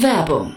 Werbung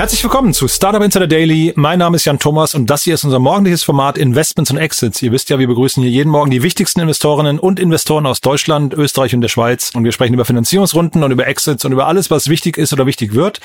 Herzlich willkommen zu Startup Insider Daily. Mein Name ist Jan Thomas und das hier ist unser morgendliches Format Investments und Exits. Ihr wisst ja, wir begrüßen hier jeden Morgen die wichtigsten Investorinnen und Investoren aus Deutschland, Österreich und der Schweiz und wir sprechen über Finanzierungsrunden und über Exits und über alles, was wichtig ist oder wichtig wird.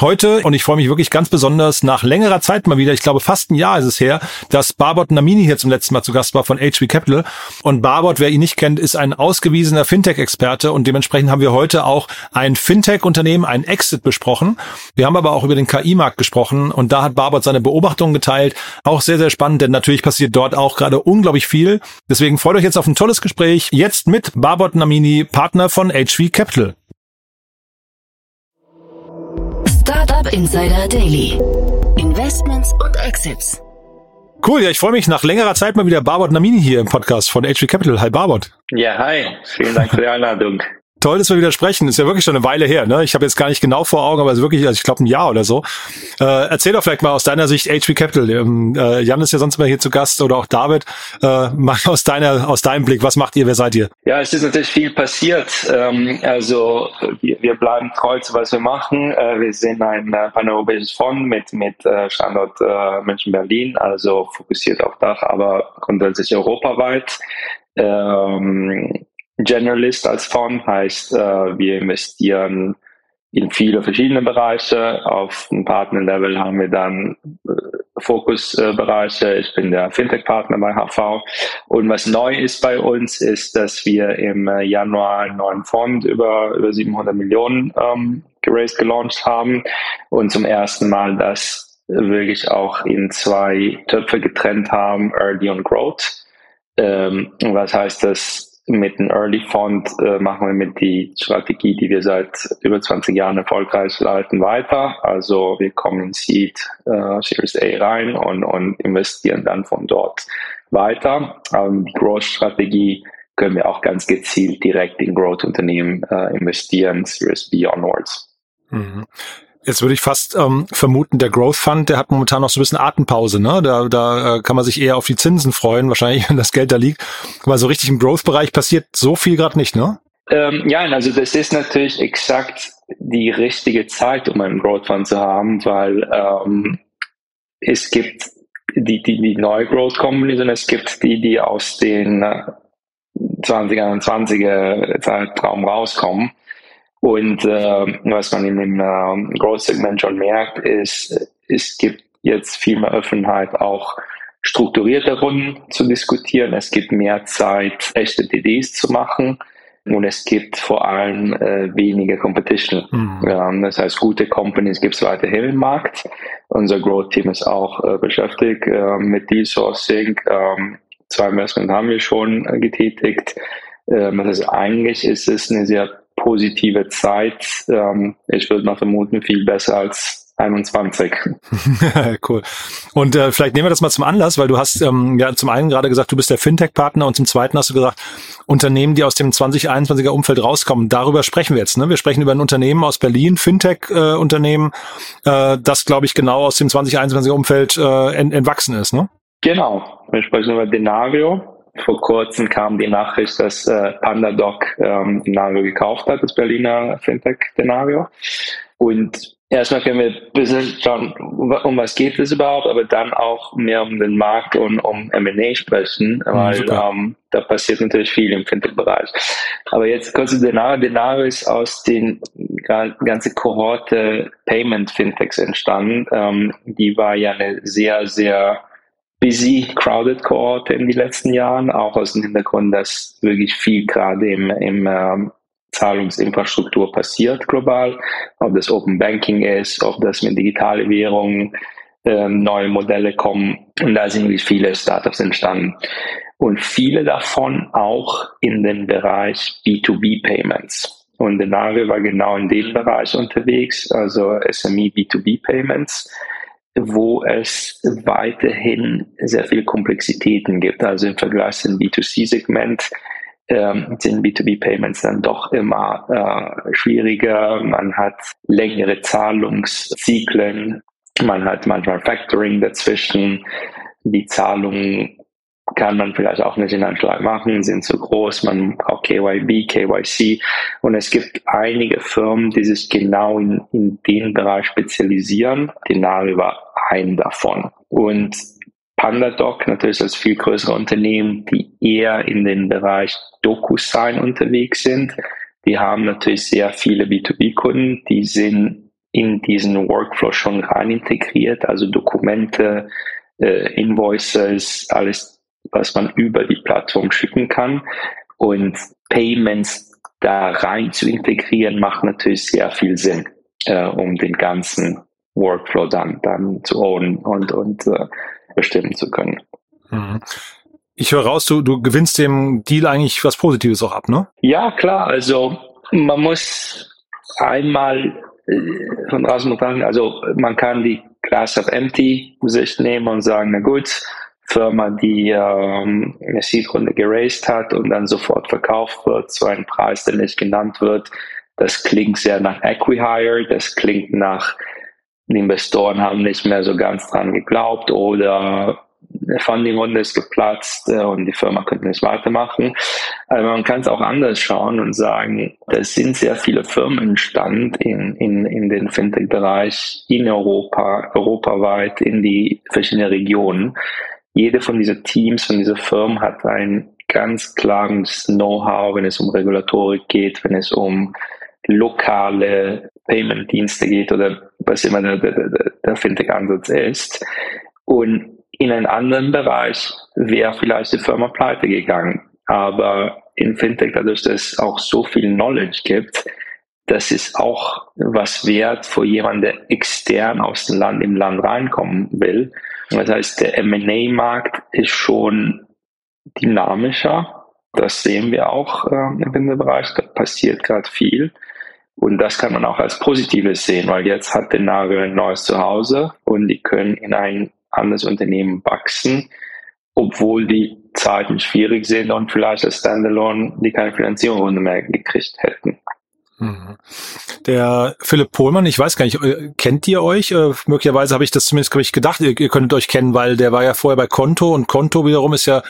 Heute, und ich freue mich wirklich ganz besonders, nach längerer Zeit mal wieder, ich glaube fast ein Jahr ist es her, dass Barbot Namini hier zum letzten Mal zu Gast war von HV Capital. Und Barbot, wer ihn nicht kennt, ist ein ausgewiesener Fintech-Experte und dementsprechend haben wir heute auch ein Fintech-Unternehmen, ein Exit besprochen. Wir haben aber auch über den KI-Markt gesprochen und da hat Barbot seine Beobachtungen geteilt. Auch sehr, sehr spannend, denn natürlich passiert dort auch gerade unglaublich viel. Deswegen freut euch jetzt auf ein tolles Gespräch. Jetzt mit Barbot Namini, Partner von HV Capital. Startup Insider Daily. Investments und Exits. Cool, ja, ich freue mich nach längerer Zeit mal wieder Barbot Namini hier im Podcast von HV Capital. Hi Barbot. Ja, hi. Vielen Dank für die Einladung. Toll, dass wir wieder sprechen. Ist ja wirklich schon eine Weile her. Ne? Ich habe jetzt gar nicht genau vor Augen, aber es ist wirklich, also ich glaube ein Jahr oder so. Äh, erzähl doch vielleicht mal aus deiner Sicht HV Capital. Ähm, äh, Jan ist ja sonst immer hier zu Gast oder auch David. Äh, mal aus deiner, aus deinem Blick, was macht ihr? Wer seid ihr? Ja, es ist natürlich viel passiert. Ähm, also wir, wir bleiben treu zu was wir machen. Äh, wir sind ein äh, paneuropäisches Fonds mit mit äh, Standort äh, München Berlin, also fokussiert auf Dach, aber grundsätzlich europaweit. Ähm, Generalist als Fonds heißt, äh, wir investieren in viele verschiedene Bereiche. Auf dem Partnerlevel haben wir dann äh, Fokusbereiche. ich bin der Fintech-Partner bei HV. Und was neu ist bei uns, ist, dass wir im äh, Januar einen neuen Fonds über, über 700 Millionen ähm, geraced, gelauncht haben. Und zum ersten Mal das wirklich auch in zwei Töpfe getrennt haben, Early und Growth. Ähm, was heißt das? Mit dem Early Fund äh, machen wir mit die Strategie, die wir seit über 20 Jahren erfolgreich leiten, weiter. Also wir kommen in Seed, äh, Series A rein und, und investieren dann von dort weiter. Ähm, die Growth-Strategie können wir auch ganz gezielt direkt in Growth-Unternehmen äh, investieren, Series B onwards. Mhm. Jetzt würde ich fast ähm, vermuten, der Growth Fund, der hat momentan noch so ein bisschen Atempause, ne? Da, da äh, kann man sich eher auf die Zinsen freuen, wahrscheinlich, wenn das Geld da liegt. Aber so richtig im Growth-Bereich passiert so viel gerade nicht, ne? Ähm, ja, also das ist natürlich exakt die richtige Zeit, um einen Growth Fund zu haben, weil ähm, es gibt die, die, die neue Growth Companies und es gibt die, die aus den 2021er äh, Zeitraum rauskommen. Und äh, was man in dem äh, Growth-Segment schon merkt, ist, es gibt jetzt viel mehr Offenheit, auch strukturierte Runden zu diskutieren. Es gibt mehr Zeit, echte DDs zu machen. Und es gibt vor allem äh, weniger Competition. Mhm. Ähm, das heißt, gute Companies gibt es weiterhin im Markt. Unser Growth-Team ist auch äh, beschäftigt äh, mit Deal-Sourcing. Ähm, zwei Investments haben wir schon äh, getätigt. Ähm, das heißt, eigentlich ist es eine sehr positive Zeit. Ähm, ich würde mal vermuten, viel besser als 21. cool. Und äh, vielleicht nehmen wir das mal zum Anlass, weil du hast ähm, ja zum einen gerade gesagt, du bist der Fintech-Partner und zum zweiten hast du gesagt, Unternehmen, die aus dem 2021er Umfeld rauskommen. Darüber sprechen wir jetzt. Ne? Wir sprechen über ein Unternehmen aus Berlin, Fintech-Unternehmen, äh, äh, das, glaube ich, genau aus dem 2021er Umfeld äh, ent entwachsen ist. Ne? Genau. Wir sprechen über Denario vor kurzem kam die Nachricht, dass äh, PandaDoc ähm, Denario gekauft hat, das Berliner Fintech Denario. Und erstmal können wir ein bisschen schauen, um was geht es überhaupt, aber dann auch mehr um den Markt und um M&A sprechen, mhm, weil ähm, da passiert natürlich viel im Fintech-Bereich. Aber jetzt kurz zu Denario. Denario ist aus den ganze Kohorte Payment Fintechs entstanden. Ähm, die war ja eine sehr, sehr busy, crowded Kohorte in den letzten Jahren, auch aus dem Hintergrund, dass wirklich viel gerade im, im ähm, Zahlungsinfrastruktur passiert global, ob das Open Banking ist, ob das mit digitale Währungen ähm, neue Modelle kommen. Und da sind wirklich viele Startups entstanden. Und viele davon auch in den Bereich B2B Payments. Und Denario war genau in dem Bereich unterwegs, also SME B2B Payments, wo es weiterhin sehr viele Komplexitäten gibt. Also im Vergleich zum B2C-Segment ähm, sind B2B-Payments dann doch immer äh, schwieriger. Man hat längere Zahlungszyklen, man hat manchmal Factoring dazwischen. Die Zahlungen kann man vielleicht auch nicht in einem Schlag machen, sind zu groß, man braucht KYB, KYC und es gibt einige Firmen, die sich genau in, in den Bereich spezialisieren. Denari war ein davon. Und PandaDoc natürlich als viel größere Unternehmen, die eher in den Bereich DocuSign unterwegs sind. Die haben natürlich sehr viele B2B-Kunden, die sind in diesen Workflow schon rein integriert, also Dokumente, äh, Invoices, alles, was man über die Plattform schicken kann. Und Payments da rein zu integrieren, macht natürlich sehr viel Sinn, äh, um den ganzen Workflow dann, dann zu ownen und, und äh, bestimmen zu können. Mhm. Ich höre raus, du, du gewinnst dem Deal eigentlich was Positives auch ab, ne? Ja, klar. Also man muss einmal äh, von draußen betrachten, also man kann die Class of Empty Sicht nehmen und sagen, na gut, Firma, die ähm, eine Seed-Runde geraced hat und dann sofort verkauft wird zu einem Preis, der nicht genannt wird, das klingt sehr nach Equihire, das klingt nach die Investoren haben nicht mehr so ganz dran geglaubt oder der Funding-Runde ist geplatzt äh, und die Firma könnte nicht weitermachen. Aber man kann es auch anders schauen und sagen, es sind sehr viele Firmen entstanden in, in, in den Fintech-Bereich in Europa, europaweit, in die verschiedenen Regionen. Jede von diesen Teams, von dieser Firmen hat ein ganz klares Know-how, wenn es um Regulatorik geht, wenn es um lokale Payment-Dienste geht oder was immer der, der, der Fintech-Ansatz ist. Und in einem anderen Bereich wäre vielleicht die Firma pleite gegangen. Aber in Fintech, dadurch, dass es auch so viel Knowledge gibt, das ist auch was wert für jemanden, der extern aus dem Land im Land reinkommen will. Das heißt, der M&A-Markt ist schon dynamischer. Das sehen wir auch äh, im Bereich. Da passiert gerade viel. Und das kann man auch als Positives sehen, weil jetzt hat der Nagel ein neues Zuhause und die können in ein anderes Unternehmen wachsen, obwohl die Zeiten schwierig sind und vielleicht als Standalone die keine Finanzierung mehr gekriegt hätten. Mhm. Der Philipp Pohlmann, ich weiß gar nicht, äh, kennt ihr euch? Äh, möglicherweise habe ich das zumindest ich gedacht, ihr, ihr könntet euch kennen, weil der war ja vorher bei Konto und Konto wiederum ist ja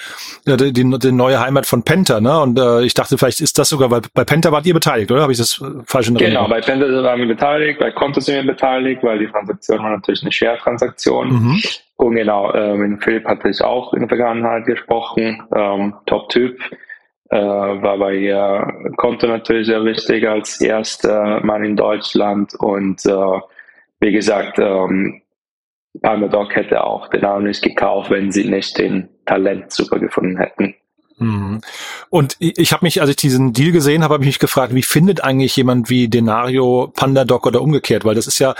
die, die, die neue Heimat von Penta, ne? Und äh, ich dachte, vielleicht ist das sogar, weil bei Penta wart ihr beteiligt, oder? Habe ich das äh, falsch in? Genau, bei Penta waren wir beteiligt, bei Konto sind wir beteiligt, weil die Transaktion war natürlich eine Share-Transaktion. Mhm. Und genau, äh, mit Philipp hatte ich auch in der Vergangenheit gesprochen, ähm, Top-Typ äh, war bei ihr Konto natürlich sehr wichtig als erster Mann in Deutschland und äh, wie gesagt, ähm, Palmer hätte auch den Namen nicht gekauft, wenn sie nicht den Talent super gefunden hätten. Mhm. Und ich habe mich, als ich diesen Deal gesehen habe, habe ich mich gefragt, wie findet eigentlich jemand wie Denario PandaDoc oder umgekehrt? Weil das ist ja,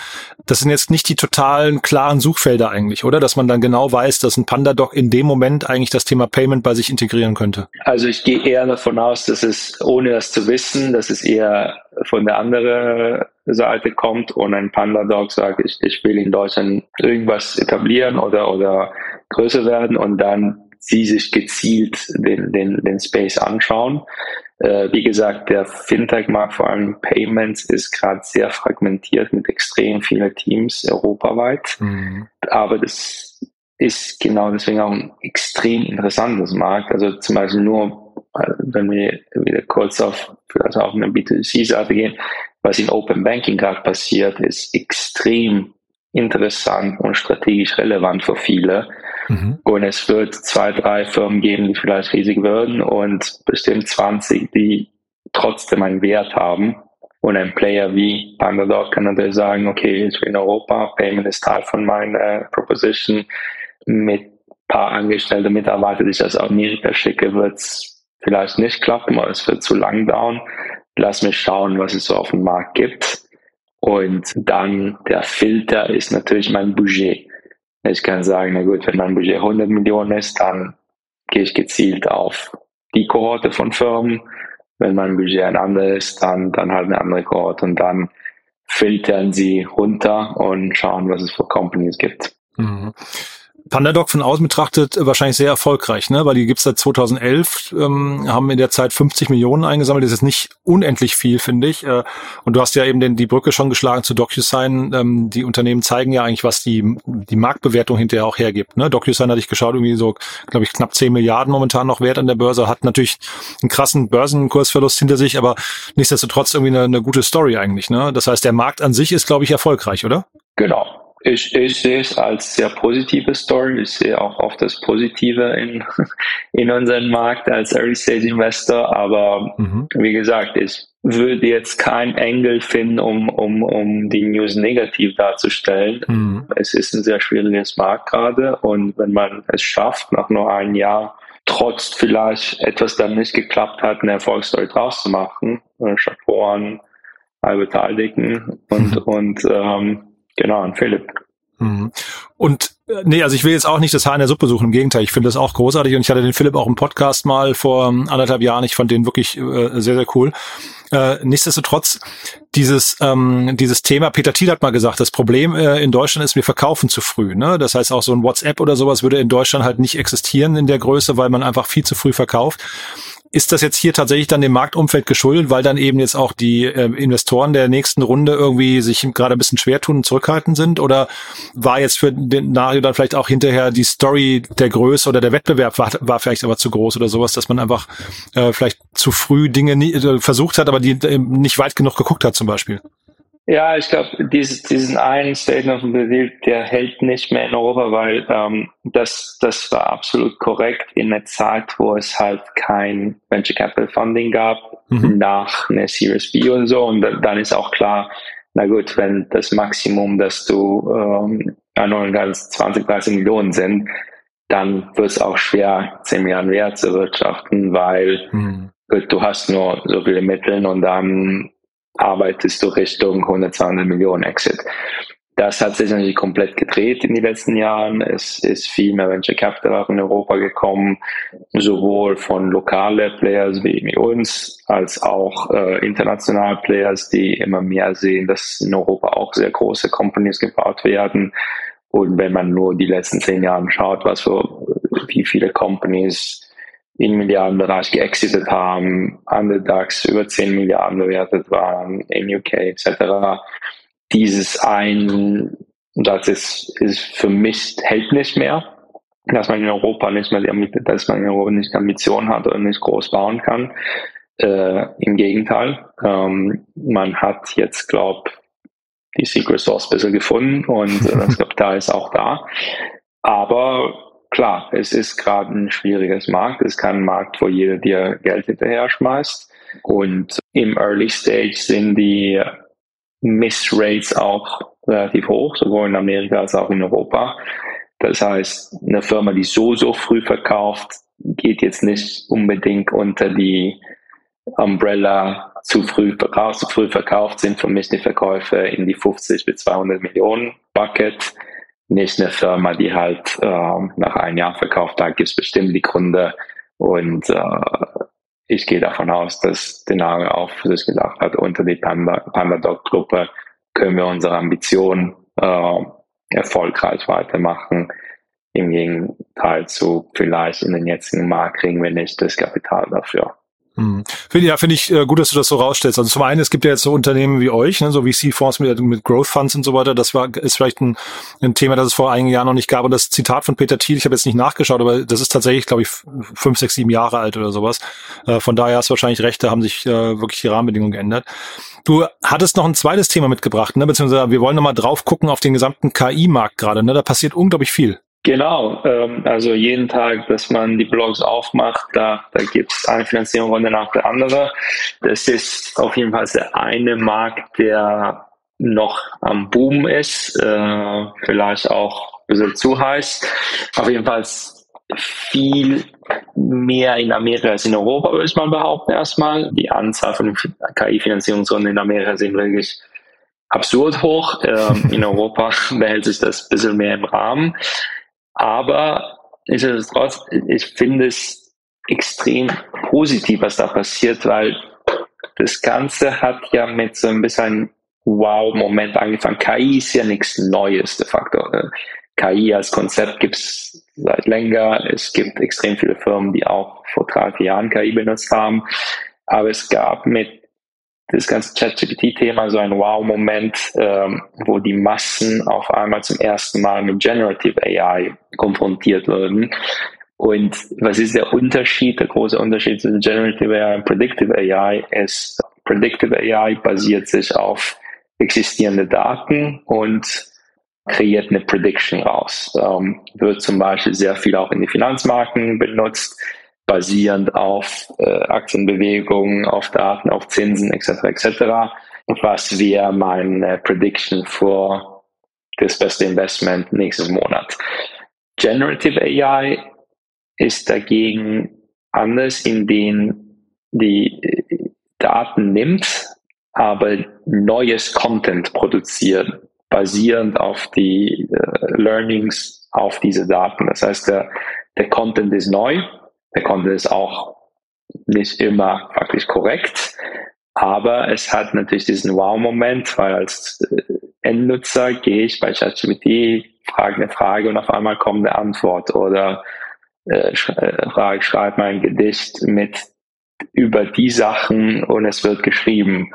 das sind jetzt nicht die totalen klaren Suchfelder eigentlich, oder? Dass man dann genau weiß, dass ein PandaDoc in dem Moment eigentlich das Thema Payment bei sich integrieren könnte. Also ich gehe eher davon aus, dass es, ohne das zu wissen, dass es eher von der anderen Seite kommt und ein PandaDoc sagt, ich, ich will in Deutschland irgendwas etablieren oder, oder größer werden und dann sie sich gezielt den, den, den Space anschauen. Äh, wie gesagt, der Fintech-Markt, vor allem Payments, ist gerade sehr fragmentiert mit extrem vielen Teams europaweit. Mhm. Aber das ist genau deswegen auch ein extrem interessantes Markt. Also zum Beispiel nur, äh, wenn wir wieder kurz auf, also auf eine B2C-Seite gehen, was in Open Banking gerade passiert, ist extrem interessant und strategisch relevant für viele. Mhm. Und es wird zwei, drei Firmen geben, die vielleicht riesig werden und bestimmt 20, die trotzdem einen Wert haben. Und ein Player wie PandaDoc kann natürlich sagen, okay, ich bin in Europa, Payment ist Teil von meiner Proposition. Mit paar angestellte Mitarbeiter, die ich aus Amerika schicke, wird es vielleicht nicht klappen, oder es wird zu lang dauern. lass mich schauen, was es so auf dem Markt gibt. Und dann der Filter ist natürlich mein Budget. Ich kann sagen, na gut, wenn mein Budget 100 Millionen ist, dann gehe ich gezielt auf die Kohorte von Firmen. Wenn mein Budget ein anderes ist, dann, dann halt eine andere Kohorte und dann filtern sie runter und schauen, was es für Companies gibt. Mhm. Pandadoc von außen betrachtet äh, wahrscheinlich sehr erfolgreich, ne? weil die gibt's seit 2011, ähm, haben in der Zeit 50 Millionen eingesammelt. Das ist nicht unendlich viel, finde ich. Äh, und du hast ja eben den, die Brücke schon geschlagen zu DocuSign. Ähm, die Unternehmen zeigen ja eigentlich, was die, die Marktbewertung hinterher auch hergibt. Ne? DocuSign hatte ich geschaut, irgendwie so, glaube ich, knapp 10 Milliarden momentan noch wert an der Börse, hat natürlich einen krassen Börsenkursverlust hinter sich, aber nichtsdestotrotz irgendwie eine, eine gute Story eigentlich. Ne? Das heißt, der Markt an sich ist, glaube ich, erfolgreich, oder? Genau. Ich, ich sehe es als sehr positive Story. Ich sehe auch oft das Positive in, in unserem Markt als Early Stage Investor. Aber mhm. wie gesagt, ich würde jetzt keinen Engel finden, um, um, um die News negativ darzustellen. Mhm. Es ist ein sehr schwieriges Markt gerade. Und wenn man es schafft, nach nur einem Jahr, trotz vielleicht etwas dann nicht geklappt hat, eine Erfolgsstory draus zu machen, äh, Chapeau an alle Beteiligten und, mhm. und ähm, Genau, an Philipp. Mhm. Und äh, nee, also ich will jetzt auch nicht das Haar in der Suppe suchen, im Gegenteil, ich finde das auch großartig und ich hatte den Philipp auch im Podcast mal vor ähm, anderthalb Jahren, ich fand den wirklich äh, sehr, sehr cool. Äh, nichtsdestotrotz, dieses, ähm, dieses Thema, Peter Thiel hat mal gesagt, das Problem äh, in Deutschland ist, wir verkaufen zu früh. Ne? Das heißt, auch so ein WhatsApp oder sowas würde in Deutschland halt nicht existieren in der Größe, weil man einfach viel zu früh verkauft. Ist das jetzt hier tatsächlich dann dem Marktumfeld geschuldet, weil dann eben jetzt auch die äh, Investoren der nächsten Runde irgendwie sich gerade ein bisschen schwer tun und zurückhaltend sind? Oder war jetzt für den Nario dann vielleicht auch hinterher die Story der Größe oder der Wettbewerb war, war vielleicht aber zu groß oder sowas, dass man einfach äh, vielleicht zu früh Dinge nie, äh, versucht hat, aber die äh, nicht weit genug geguckt hat zum Beispiel? Ja, ich glaube, dieses, diesen einen Statement von Brazil, der hält nicht mehr in Europa, weil ähm, das, das war absolut korrekt in einer Zeit, wo es halt kein Venture Capital Funding gab, mhm. nach einer Series B und so. Und dann ist auch klar, na gut, wenn das Maximum, dass du ähm, ganz 20, 30 Millionen sind, dann wird es auch schwer, 10 Milliarden Wert zu wirtschaften, weil mhm. gut, du hast nur so viele Mittel und dann arbeitest du Richtung 100, 200 Millionen Exit. Das hat sich natürlich komplett gedreht in den letzten Jahren. Es ist viel mehr Venture Capital auch in Europa gekommen, sowohl von lokalen Players wie uns, als auch äh, internationale Players, die immer mehr sehen, dass in Europa auch sehr große Companies gebaut werden. Und wenn man nur die letzten zehn Jahre schaut, was für, wie viele Companies in Milliardenbereich geexitet haben, an der DAX über 10 Milliarden bewertet waren, in UK etc. Dieses ein, das ist, ist für mich hält nicht mehr, dass man in Europa nicht mehr, dass man in Europa nicht Ambition hat und nicht groß bauen kann. Äh, Im Gegenteil, ähm, man hat jetzt, glaube die Secret Source bisschen gefunden und äh, das Kapital ist auch da. Aber klar, es ist gerade ein schwieriges Markt. Es ist kein Markt, wo jeder dir Geld hinterher schmeißt. Und im Early Stage sind die Missrates auch relativ hoch, sowohl in Amerika als auch in Europa. Das heißt, eine Firma, die so, so früh verkauft, geht jetzt nicht unbedingt unter die Umbrella zu früh, zu früh verkauft sind die Verkäufe in die 50 bis 200 Millionen Bucket nicht eine Firma, die halt äh, nach einem Jahr verkauft hat, gibt es bestimmt die Gründe. Und äh, ich gehe davon aus, dass Denaro auch für sich gedacht hat, unter die Panda, Pandadoc-Gruppe können wir unsere Ambition äh, erfolgreich weitermachen. Im Gegenteil zu vielleicht in den jetzigen Markt kriegen wir nicht das Kapital dafür. Hm. Finde ja, finde ich äh, gut, dass du das so rausstellst. Also zum einen, es gibt ja jetzt so Unternehmen wie euch, ne, so wie C-Fonds mit, mit Growth Funds und so weiter. Das war ist vielleicht ein, ein Thema, das es vor einigen Jahren noch nicht gab. Und das Zitat von Peter Thiel, ich habe jetzt nicht nachgeschaut, aber das ist tatsächlich, glaube ich, fünf, sechs, sieben Jahre alt oder sowas. Äh, von daher hast du wahrscheinlich recht, da haben sich äh, wirklich die Rahmenbedingungen geändert. Du hattest noch ein zweites Thema mitgebracht, ne? beziehungsweise wir wollen nochmal drauf gucken auf den gesamten KI-Markt gerade. Ne? Da passiert unglaublich viel. Genau, ähm, also jeden Tag, dass man die Blogs aufmacht, da, da gibt es eine Finanzierungsrunde nach der andere. Das ist auf jeden Fall der eine Markt, der noch am Boom ist, äh, vielleicht auch ein bisschen zu heiß. Auf jeden Fall viel mehr in Amerika als in Europa, würde ich mal behaupten, erstmal. Die Anzahl von KI-Finanzierungsrunden in Amerika sind wirklich absurd hoch. Ähm, in Europa behält sich das ein bisschen mehr im Rahmen. Aber nichtsdestotrotz, ich finde es extrem positiv, was da passiert, weil das Ganze hat ja mit so ein bisschen Wow-Moment angefangen. KI ist ja nichts Neues de facto. KI als Konzept gibt es seit länger. Es gibt extrem viele Firmen, die auch vor drei, vier Jahren KI benutzt haben. Aber es gab mit das ganze ChatGPT-Thema so ein Wow-Moment, ähm, wo die Massen auf einmal zum ersten Mal mit Generative AI konfrontiert wurden. Und was ist der Unterschied, der große Unterschied zwischen Generative AI und Predictive AI ist, Predictive AI basiert sich auf existierende Daten und kreiert eine Prediction raus. Ähm, wird zum Beispiel sehr viel auch in die Finanzmarken benutzt, basierend auf äh, Aktienbewegungen, auf Daten, auf Zinsen etc. etc. Was wäre meine Prediction für das beste Investment nächstes Monat? Generative AI ist dagegen anders, in denen die Daten nimmt, aber neues Content produziert, basierend auf die äh, Learnings auf diese Daten. Das heißt, der, der Content ist neu, der Content ist auch nicht immer faktisch korrekt, aber es hat natürlich diesen Wow-Moment, weil als äh, Endnutzer gehe ich bei ChatGPT, frage eine Frage und auf einmal kommt eine Antwort oder äh, frage, schreibe mein Gedicht mit über die Sachen und es wird geschrieben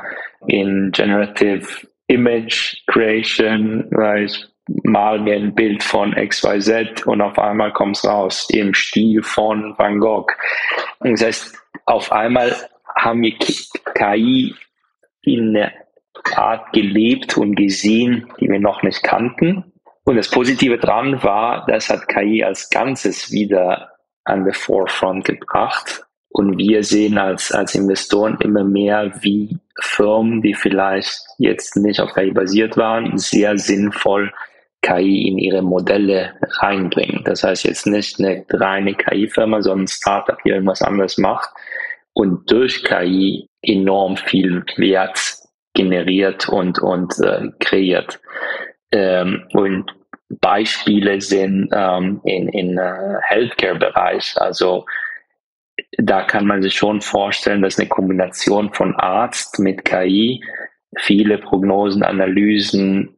in Generative Image Creation, weil ich mal ein Bild von XYZ und auf einmal kommt es raus im Stil von Van Gogh. Und das heißt, auf einmal haben wir KI in einer Art gelebt und gesehen, die wir noch nicht kannten. Und das Positive dran war, das hat KI als Ganzes wieder an the forefront gebracht. Und wir sehen als, als Investoren immer mehr, wie Firmen, die vielleicht jetzt nicht auf KI basiert waren, sehr sinnvoll KI in ihre Modelle reinbringen. Das heißt jetzt nicht eine reine KI-Firma, sondern ein Startup, die irgendwas anderes macht und durch KI enorm viel Wert generiert und, und äh, kreiert. Ähm, und Beispiele sind ähm, in, in uh, Healthcare-Bereich. Also da kann man sich schon vorstellen, dass eine Kombination von Arzt mit KI viele Prognosen, Analysen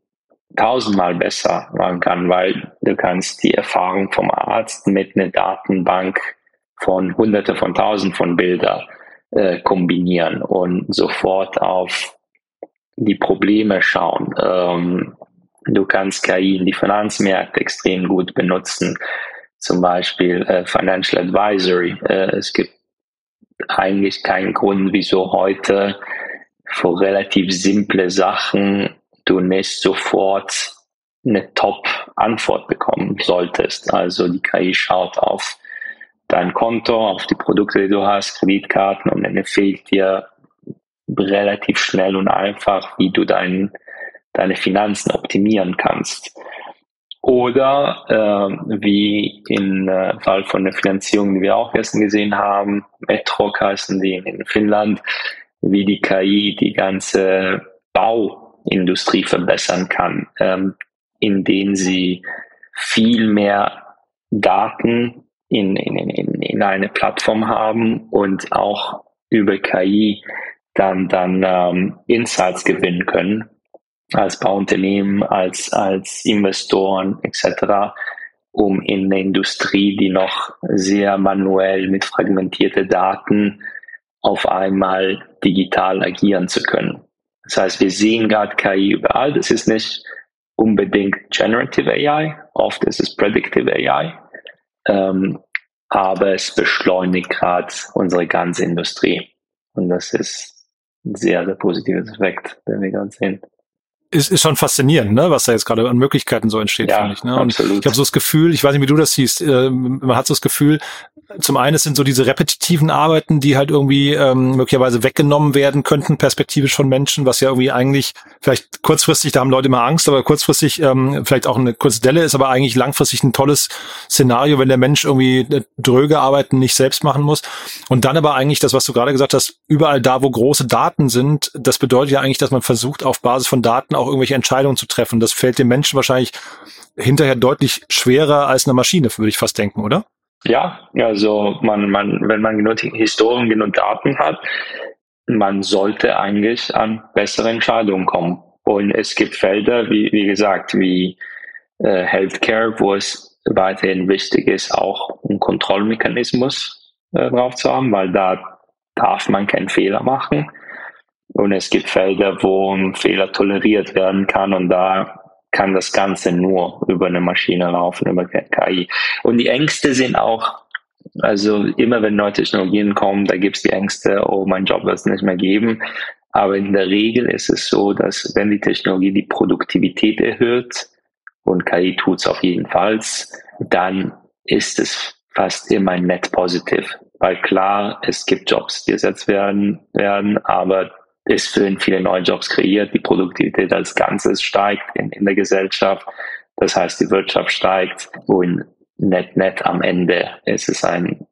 tausendmal besser machen kann, weil du kannst die Erfahrung vom Arzt mit einer Datenbank von hunderte von tausend von Bildern äh, kombinieren und sofort auf die Probleme schauen. Ähm, du kannst KI in die Finanzmärkte extrem gut benutzen, zum Beispiel äh, Financial Advisory. Äh, es gibt eigentlich keinen Grund, wieso heute für relativ simple Sachen du nicht sofort eine Top-Antwort bekommen solltest. Also die KI schaut auf dein Konto, auf die Produkte, die du hast, Kreditkarten und dann empfiehlt dir relativ schnell und einfach, wie du dein, deine Finanzen optimieren kannst. Oder äh, wie im äh, Fall von der Finanzierung, die wir auch gestern gesehen haben, Metro heißen die in Finnland, wie die KI die ganze Bauindustrie verbessern kann, ähm, indem sie viel mehr Daten in, in, in, in eine Plattform haben und auch über KI dann, dann ähm, Insights gewinnen können als Bauunternehmen, als, als Investoren etc., um in der Industrie, die noch sehr manuell mit fragmentierten Daten auf einmal digital agieren zu können. Das heißt, wir sehen gerade KI überall. Das ist nicht unbedingt Generative AI, oft ist es Predictive AI, ähm, aber es beschleunigt gerade unsere ganze Industrie. Und das ist ein sehr, sehr positives Effekt, den wir gerade sehen. Ist, ist schon faszinierend, ne, was da jetzt gerade an Möglichkeiten so entsteht, ja, finde ich. Ne? Und absolut. ich habe so das Gefühl, ich weiß nicht, wie du das siehst, äh, man hat so das Gefühl, zum einen es sind so diese repetitiven Arbeiten, die halt irgendwie ähm, möglicherweise weggenommen werden könnten, perspektivisch von Menschen, was ja irgendwie eigentlich vielleicht kurzfristig, da haben Leute immer Angst, aber kurzfristig ähm, vielleicht auch eine kurze Delle ist, aber eigentlich langfristig ein tolles Szenario, wenn der Mensch irgendwie äh, dröge Arbeiten nicht selbst machen muss. Und dann aber eigentlich das, was du gerade gesagt hast, überall da, wo große Daten sind, das bedeutet ja eigentlich, dass man versucht, auf Basis von Daten auch irgendwelche Entscheidungen zu treffen. Das fällt dem Menschen wahrscheinlich hinterher deutlich schwerer als eine Maschine, würde ich fast denken, oder? Ja, also man, man, wenn man genug Historien, genug Daten hat, man sollte eigentlich an bessere Entscheidungen kommen. Und es gibt Felder, wie, wie gesagt, wie äh, Healthcare, wo es weiterhin wichtig ist, auch einen Kontrollmechanismus äh, drauf zu haben, weil da darf man keinen Fehler machen. Und es gibt Felder, wo ein Fehler toleriert werden kann und da kann das Ganze nur über eine Maschine laufen, über KI. Und die Ängste sind auch, also immer wenn neue Technologien kommen, da gibt es die Ängste, oh, mein Job wird es nicht mehr geben. Aber in der Regel ist es so, dass wenn die Technologie die Produktivität erhöht, und KI tut es auf jeden Fall, dann ist es fast immer ein Net Positive. Weil klar, es gibt Jobs, die ersetzt werden, werden aber es werden viele neue Jobs kreiert, die Produktivität als Ganzes steigt in, in der Gesellschaft. Das heißt, die Wirtschaft steigt und net, net am Ende ist es ein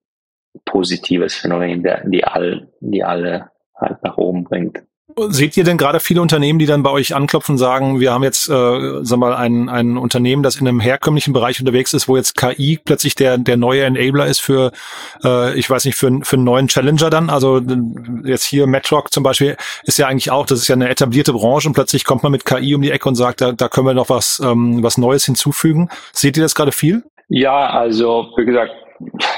positives Phänomen, der, die, all, die alle halt nach oben bringt. Seht ihr denn gerade viele Unternehmen, die dann bei euch anklopfen und sagen, wir haben jetzt, äh, sag mal, ein, ein Unternehmen, das in einem herkömmlichen Bereich unterwegs ist, wo jetzt KI plötzlich der, der neue Enabler ist für, äh, ich weiß nicht, für, für einen neuen Challenger dann? Also jetzt hier Metrock zum Beispiel ist ja eigentlich auch, das ist ja eine etablierte Branche und plötzlich kommt man mit KI um die Ecke und sagt, da, da können wir noch was, ähm, was Neues hinzufügen. Seht ihr das gerade viel? Ja, also wie gesagt,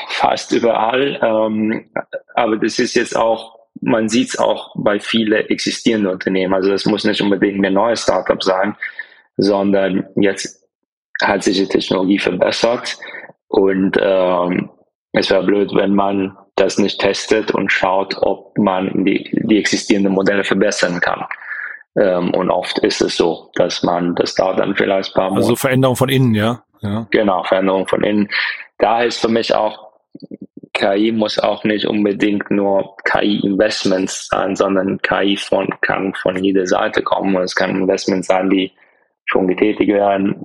fast überall. Ähm, aber das ist jetzt auch man sieht es auch bei vielen existierenden Unternehmen. Also das muss nicht unbedingt ein neues Startup sein, sondern jetzt hat sich die Technologie verbessert und ähm, es wäre blöd, wenn man das nicht testet und schaut, ob man die, die existierenden Modelle verbessern kann. Ähm, und oft ist es so, dass man das dauert dann vielleicht ein paar Monate. Also Veränderung von innen, ja? ja. Genau, Veränderung von innen. Da ist für mich auch KI muss auch nicht unbedingt nur KI-Investments sein, sondern KI von, kann von jeder Seite kommen. Es kann Investments sein, die schon getätigt werden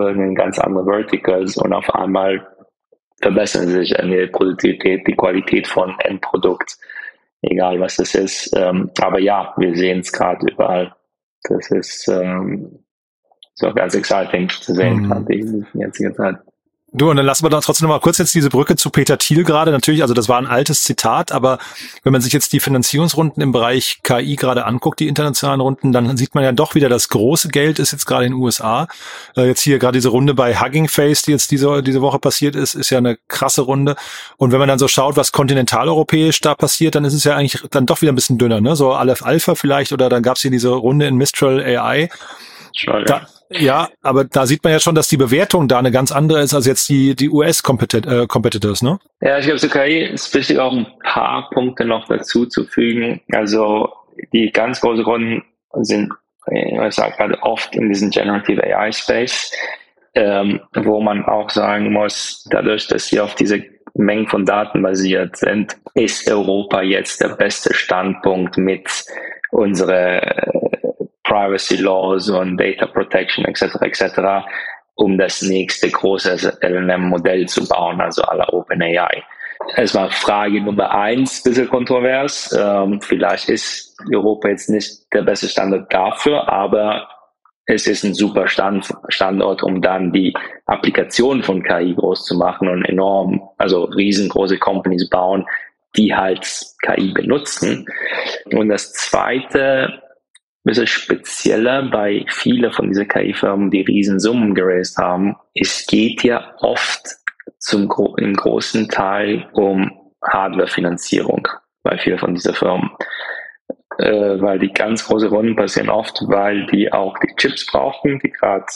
in ganz andere Verticals und auf einmal verbessern sich die Produktivität, die Qualität von Endprodukt, egal was es ist. Ähm, aber ja, wir sehen es gerade überall. Das ist ähm, so ganz exciting zu sehen, mhm. gerade in jetziger Zeit. Du, und dann lassen wir doch trotzdem noch mal kurz jetzt diese Brücke zu Peter Thiel gerade. Natürlich, also das war ein altes Zitat, aber wenn man sich jetzt die Finanzierungsrunden im Bereich KI gerade anguckt, die internationalen Runden, dann sieht man ja doch wieder, das große Geld ist jetzt gerade in den USA. Äh, jetzt hier gerade diese Runde bei Hugging Face, die jetzt diese, diese Woche passiert ist, ist ja eine krasse Runde. Und wenn man dann so schaut, was kontinentaleuropäisch da passiert, dann ist es ja eigentlich dann doch wieder ein bisschen dünner, ne? So Aleph Alpha vielleicht, oder dann gab's hier diese Runde in Mistral AI. Schon, da, ja, aber da sieht man ja schon, dass die Bewertung da eine ganz andere ist als jetzt die, die US-Competitors, äh, ne? Ja, ich glaube, KI ist wichtig, auch ein paar Punkte noch dazu zu fügen. Also die ganz großen Runden sind, äh, ich sage gerade oft in diesem Generative AI Space, ähm, wo man auch sagen muss, dadurch, dass wir auf diese Mengen von Daten basiert sind, ist Europa jetzt der beste Standpunkt mit unserer Privacy Laws und Data Protection etc. etc., um das nächste große LLM-Modell zu bauen, also aller OpenAI. Es war Frage Nummer eins, bisschen kontrovers. Ähm, vielleicht ist Europa jetzt nicht der beste Standort dafür, aber es ist ein super Stand, Standort, um dann die Applikation von KI groß zu machen und enorm, also riesengroße Companies bauen, die halt KI benutzen. Und das zweite bisschen spezieller bei vielen von diesen KI-Firmen, die Riesensummen geraced haben. Es geht ja oft zum im großen Teil um Hardware-Finanzierung bei vielen von diesen Firmen. Äh, weil die ganz große Runden passieren oft, weil die auch die Chips brauchen, die gerade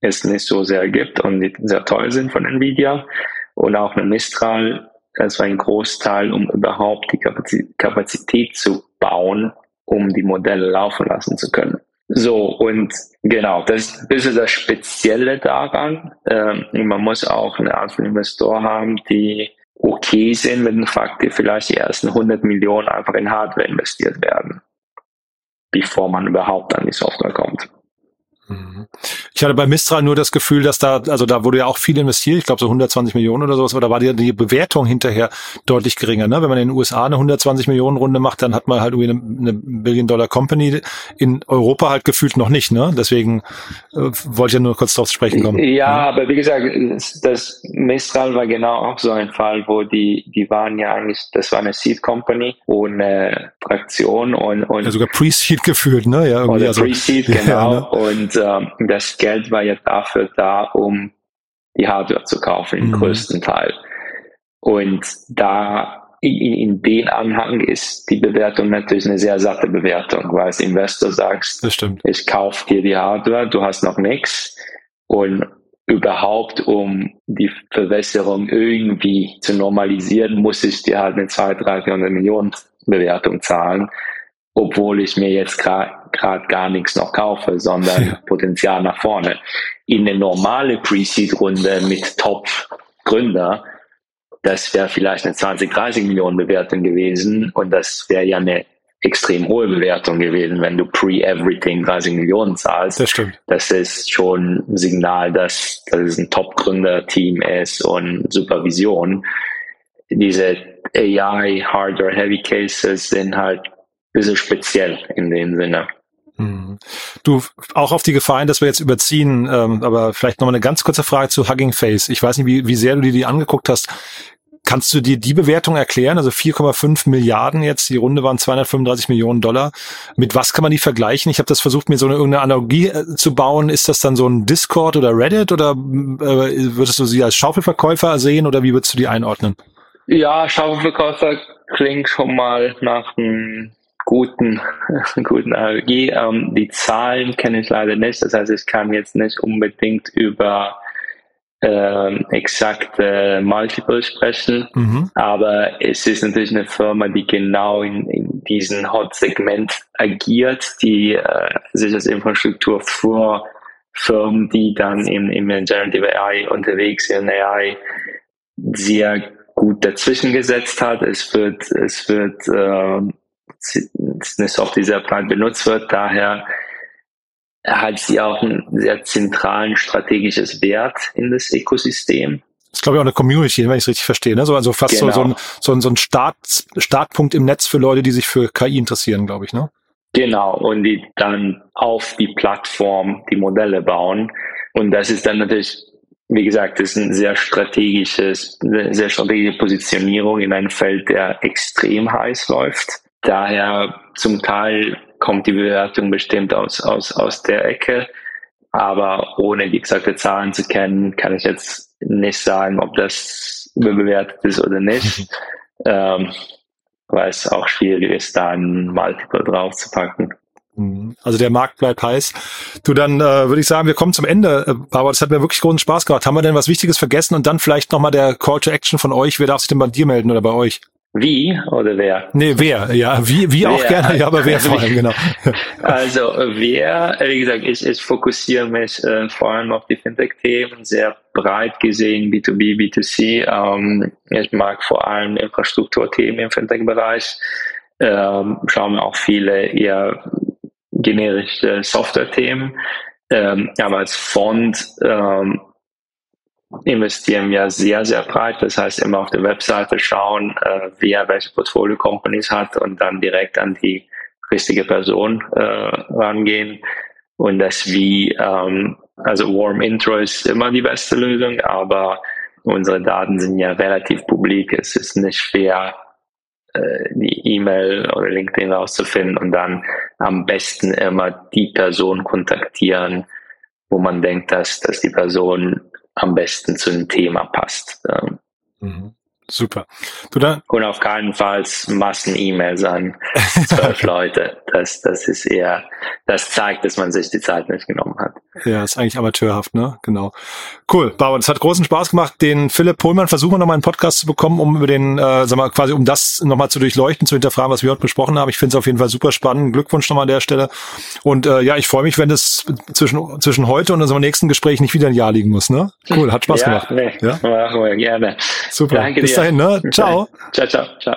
es nicht so sehr gibt und die sehr toll sind von Nvidia. Und auch eine Mistral, das war ein Großteil, um überhaupt die Kapazität zu bauen, um die Modelle laufen lassen zu können. So, und genau, das ist ein bisschen das Spezielle daran. Ähm, man muss auch eine Art von Investor haben, die okay sind mit dem Fakt, dass vielleicht die ersten 100 Millionen einfach in Hardware investiert werden, bevor man überhaupt an die Software kommt. Mhm. Ich hatte bei Mistral nur das Gefühl, dass da, also da wurde ja auch viel investiert, ich glaube so 120 Millionen oder sowas, aber da war die, die Bewertung hinterher deutlich geringer. Ne? Wenn man in den USA eine 120 Millionen Runde macht, dann hat man halt irgendwie eine, eine Billion-Dollar-Company. In Europa halt gefühlt noch nicht. Ne? Deswegen äh, wollte ich ja nur kurz drauf sprechen kommen. Ja, ja, aber wie gesagt, das Mistral war genau auch so ein Fall, wo die, die waren ja eigentlich, das war eine Seed-Company ohne Traktion und, und ja, sogar Pre-Seed gefühlt, ne? Ja, irgendwie. Oder also, Pre-Seed, genau. Ja, ne? Und ähm, das Geld war jetzt dafür da, um die Hardware zu kaufen, im mhm. größten Teil. Und da in, in den Anhang ist die Bewertung natürlich eine sehr satte Bewertung, weil als Investor sagst, ich kaufe dir die Hardware, du hast noch nichts und überhaupt, um die Verwässerung irgendwie zu normalisieren, muss ich dir halt eine 200, 300 Millionen Bewertung zahlen obwohl ich mir jetzt gerade gar nichts noch kaufe, sondern ja. Potenzial nach vorne. In eine normale Pre-Seed-Runde mit Top-Gründer, das wäre vielleicht eine 20, 30 Millionen Bewertung gewesen und das wäre ja eine extrem hohe Bewertung gewesen, wenn du pre-everything 30 Millionen zahlst. Das stimmt. Das ist schon ein Signal, dass, dass es ein Top-Gründer-Team ist und Supervision. Diese AI, Hardware, Heavy Cases sind halt bisschen speziell in dem Sinne. Mhm. Du, auch auf die Gefahr hin, dass wir jetzt überziehen, ähm, aber vielleicht nochmal eine ganz kurze Frage zu Hugging Face. Ich weiß nicht, wie, wie sehr du dir die angeguckt hast. Kannst du dir die Bewertung erklären? Also 4,5 Milliarden jetzt, die Runde waren 235 Millionen Dollar. Mit was kann man die vergleichen? Ich habe das versucht, mir so eine irgendeine Analogie äh, zu bauen. Ist das dann so ein Discord oder Reddit oder äh, würdest du sie als Schaufelverkäufer sehen oder wie würdest du die einordnen? Ja, Schaufelverkäufer klingt schon mal nach einem guten, guten AOG. Ähm, die Zahlen kenne ich leider nicht. Das heißt, ich kann jetzt nicht unbedingt über ähm, exakte Multiples sprechen. Mhm. Aber es ist natürlich eine Firma, die genau in, in diesem Hot-Segment agiert, die äh, sich als Infrastruktur für Firmen, die dann im, im Generative AI unterwegs sind, AI sehr gut dazwischen gesetzt hat. Es wird, es wird äh, eine Software, die sehr breit benutzt wird. Daher hat sie auch einen sehr zentralen strategisches Wert in das Ökosystem. Das ist, glaube ich, auch eine Community, wenn ich es richtig verstehe. Ne? So, also fast genau. so, so, ein, so, ein, so ein Start, Startpunkt im Netz für Leute, die sich für KI interessieren, glaube ich. Ne? Genau, und die dann auf die Plattform die Modelle bauen. Und das ist dann natürlich, wie gesagt, das ist ein sehr strategisches, eine sehr strategische Positionierung in einem Feld, der extrem heiß läuft. Daher zum Teil kommt die Bewertung bestimmt aus, aus, aus der Ecke. Aber ohne die exakte Zahlen zu kennen, kann ich jetzt nicht sagen, ob das überbewertet ist oder nicht. ähm, weil es auch schwierig ist, da ein Multiple draufzupacken. Mhm. Also der Markt bleibt heiß. Du, dann äh, würde ich sagen, wir kommen zum Ende. Äh, aber das hat mir wirklich großen Spaß gemacht. Haben wir denn was Wichtiges vergessen? Und dann vielleicht nochmal der Call to Action von euch. Wer darf sich denn bei dir melden oder bei euch? Wie oder wer? Nee, wer, ja, wie, wie auch gerne, ja, aber wer vor allem, genau. Also wer, wie gesagt, ich, ich fokussiere mich äh, vor allem auf die Fintech-Themen, sehr breit gesehen, B2B, B2C. Ähm, ich mag vor allem Infrastrukturthemen im Fintech-Bereich. Ähm, schauen wir auch viele eher generische Software-Themen. Ähm, aber als Fond ähm, investieren wir sehr, sehr breit. Das heißt, immer auf der Webseite schauen, äh, wer welche Portfolio-Companies hat und dann direkt an die richtige Person äh, rangehen. Und das wie, ähm, also Warm Intro ist immer die beste Lösung, aber unsere Daten sind ja relativ publik. Es ist nicht schwer, äh, die E-Mail oder LinkedIn rauszufinden und dann am besten immer die Person kontaktieren, wo man denkt, dass, dass die Person am besten zu dem Thema passt. Mhm. Super. Du dann und auf keinen Fall Massen-E-Mails an zwölf Leute. das, das ist eher, das zeigt, dass man sich die Zeit nicht genommen hat. Ja, ist eigentlich amateurhaft, ne? Genau. Cool, Bauer, es hat großen Spaß gemacht. Den Philipp Pohlmann versuchen wir nochmal einen Podcast zu bekommen, um über den, äh, sag mal, quasi um das nochmal zu durchleuchten, zu hinterfragen, was wir heute besprochen haben. Ich finde es auf jeden Fall super spannend. Glückwunsch nochmal an der Stelle. Und äh, ja, ich freue mich, wenn das zwischen, zwischen heute und unserem nächsten Gespräch nicht wieder ein Jahr liegen muss, ne? Cool, hat Spaß ja, gemacht. Nee, ja, machen wir gerne. Super. Danke Bis dahin, ne? Ciao. Ciao, ciao, ciao.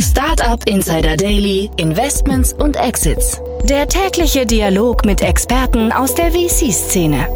Startup Insider Daily, Investments und Exits. Der tägliche Dialog mit Experten aus der VC-Szene.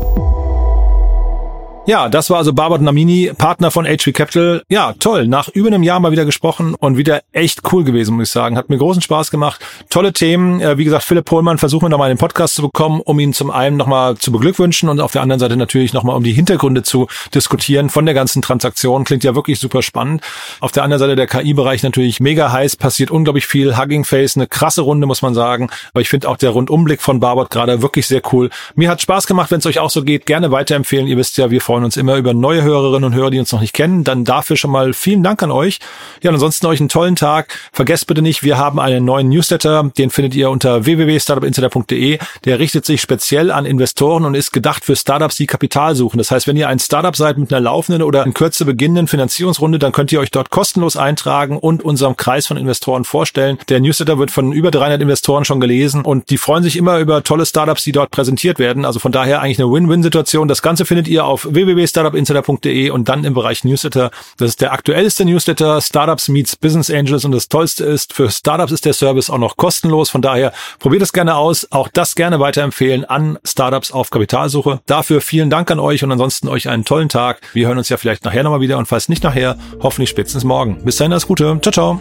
Ja, das war also Barbara Namini, Partner von HV Capital. Ja, toll. Nach über einem Jahr mal wieder gesprochen und wieder echt cool gewesen, muss ich sagen. Hat mir großen Spaß gemacht. Tolle Themen. Äh, wie gesagt, Philipp Pohlmann versuchen wir nochmal in den Podcast zu bekommen, um ihn zum einen nochmal zu beglückwünschen und auf der anderen Seite natürlich nochmal um die Hintergründe zu diskutieren von der ganzen Transaktion. Klingt ja wirklich super spannend. Auf der anderen Seite der KI-Bereich natürlich mega heiß, passiert unglaublich viel. Hugging Face, eine krasse Runde, muss man sagen. Aber ich finde auch der Rundumblick von Barbot gerade wirklich sehr cool. Mir hat Spaß gemacht, wenn es euch auch so geht. Gerne weiterempfehlen. Ihr wisst ja, wir freuen uns immer über neue Hörerinnen und Hörer, die uns noch nicht kennen. Dann dafür schon mal vielen Dank an euch. Ja, ansonsten euch einen tollen Tag. Vergesst bitte nicht, wir haben einen neuen Newsletter. Den findet ihr unter www.startupinsider.de. Der richtet sich speziell an Investoren und ist gedacht für Startups, die Kapital suchen. Das heißt, wenn ihr ein Startup seid mit einer laufenden oder in Kürze beginnenden Finanzierungsrunde, dann könnt ihr euch dort kostenlos eintragen und unserem Kreis von Investoren vorstellen. Der Newsletter wird von über 300 Investoren schon gelesen und die freuen sich immer über tolle Startups, die dort präsentiert werden. Also von daher eigentlich eine Win-Win-Situation. Das Ganze findet ihr auf www www.startupinsider.de und dann im Bereich Newsletter. Das ist der aktuellste Newsletter, Startups meets Business Angels und das Tollste ist, für Startups ist der Service auch noch kostenlos. Von daher probiert es gerne aus. Auch das gerne weiterempfehlen an Startups auf Kapitalsuche. Dafür vielen Dank an euch und ansonsten euch einen tollen Tag. Wir hören uns ja vielleicht nachher nochmal wieder und falls nicht nachher, hoffentlich spätestens morgen. Bis dahin alles Gute. Ciao, ciao.